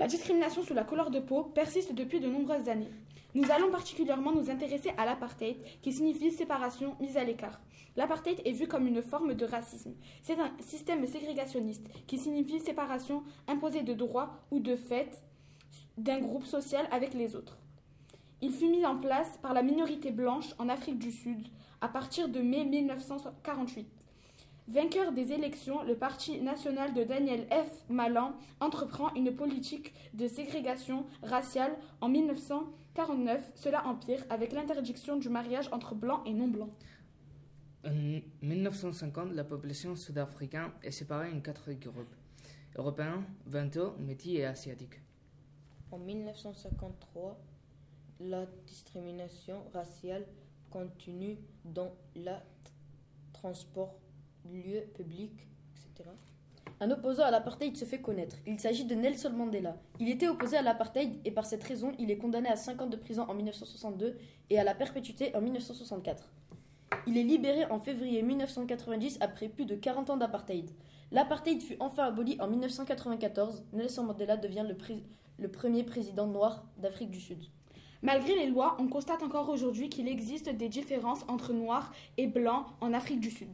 La discrimination sous la couleur de peau persiste depuis de nombreuses années. Nous allons particulièrement nous intéresser à l'apartheid, qui signifie séparation, mise à l'écart. L'apartheid est vu comme une forme de racisme. C'est un système ségrégationniste qui signifie séparation imposée de droit ou de fait d'un groupe social avec les autres. Il fut mis en place par la minorité blanche en Afrique du Sud à partir de mai 1948. Vainqueur des élections, le Parti national de Daniel F. Malan entreprend une politique de ségrégation raciale en 1949. Cela empire avec l'interdiction du mariage entre blancs et non-blancs. En 1950, la population sud-africaine est séparée en quatre groupes européens, ventaux, métis et asiatiques. En 1953, la discrimination raciale continue dans le transport, lieux publics, etc. Un opposant à l'apartheid se fait connaître. Il s'agit de Nelson Mandela. Il était opposé à l'apartheid et par cette raison, il est condamné à 5 ans de prison en 1962 et à la perpétuité en 1964. Il est libéré en février 1990 après plus de 40 ans d'apartheid. L'apartheid fut enfin aboli en 1994. Nelson Mandela devient le, le premier président noir d'Afrique du Sud. Malgré les lois, on constate encore aujourd'hui qu'il existe des différences entre noirs et blancs en Afrique du Sud.